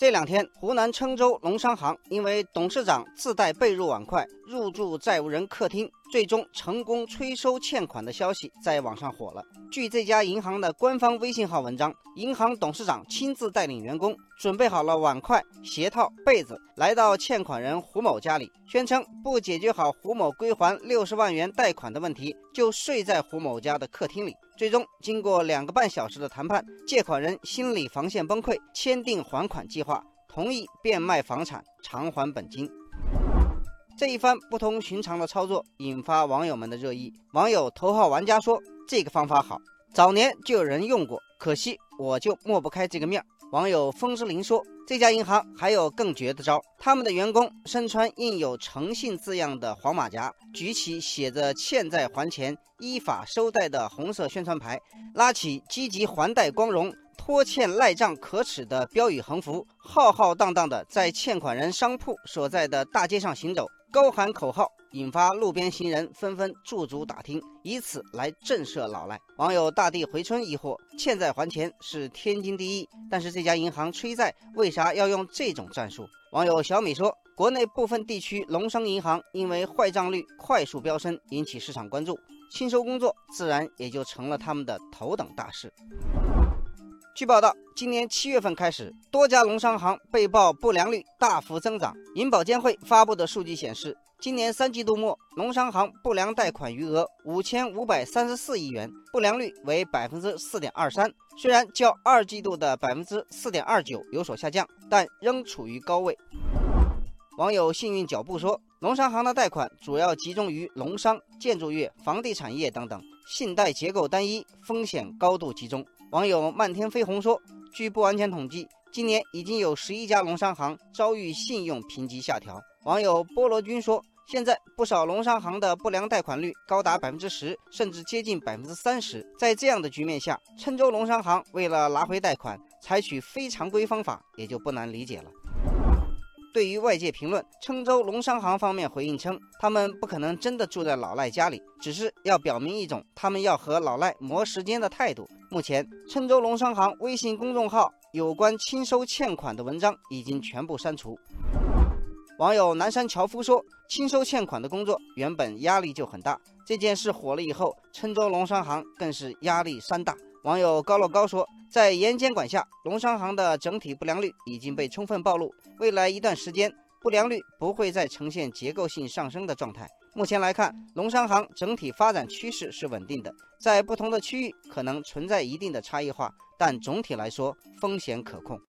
这两天，湖南郴州农商行因为董事长自带被褥碗筷入住债务人客厅，最终成功催收欠款的消息在网上火了。据这家银行的官方微信号文章，银行董事长亲自带领员工准备好了碗筷、鞋套、被子，来到欠款人胡某家里，宣称不解决好胡某归还六十万元贷款的问题，就睡在胡某家的客厅里。最终，经过两个半小时的谈判，借款人心理防线崩溃，签订还款计划，同意变卖房产偿还本金。这一番不同寻常的操作引发网友们的热议。网友头号玩家说：“这个方法好，早年就有人用过，可惜我就抹不开这个面儿。”网友风之灵说：“这家银行还有更绝的招，他们的员工身穿印有诚信字样的黄马甲，举起写着‘欠债还钱，依法收贷’的红色宣传牌，拉起‘积极还贷光荣，拖欠赖账可耻’的标语横幅，浩浩荡荡的在欠款人商铺所在的大街上行走。”高喊口号，引发路边行人纷纷驻足打听，以此来震慑老赖。网友大地回春疑惑：欠债还钱是天经地义，但是这家银行催债为啥要用这种战术？网友小米说：国内部分地区农商银行因为坏账率快速飙升，引起市场关注，清收工作自然也就成了他们的头等大事。据报道，今年七月份开始，多家农商行被曝不良率大幅增长。银保监会发布的数据显示，今年三季度末，农商行不良贷款余额五千五百三十四亿元，不良率为百分之四点二三。虽然较二季度的百分之四点二九有所下降，但仍处于高位。网友幸运脚步说，农商行的贷款主要集中于农商、建筑业、房地产业等等，信贷结构单一，风险高度集中。网友漫天飞鸿说：“据不完全统计，今年已经有十一家农商行遭遇信用评级下调。”网友菠萝君说：“现在不少农商行的不良贷款率高达百分之十，甚至接近百分之三十。在这样的局面下，郴州农商行为了拿回贷款，采取非常规方法，也就不难理解了。”对于外界评论，郴州农商行方面回应称，他们不可能真的住在老赖家里，只是要表明一种他们要和老赖磨时间的态度。目前，郴州农商行微信公众号有关清收欠款的文章已经全部删除。网友南山樵夫说，清收欠款的工作原本压力就很大，这件事火了以后，郴州农商行更是压力山大。网友高乐高说，在严监管下，农商行的整体不良率已经被充分暴露。未来一段时间，不良率不会再呈现结构性上升的状态。目前来看，农商行整体发展趋势是稳定的，在不同的区域可能存在一定的差异化，但总体来说风险可控。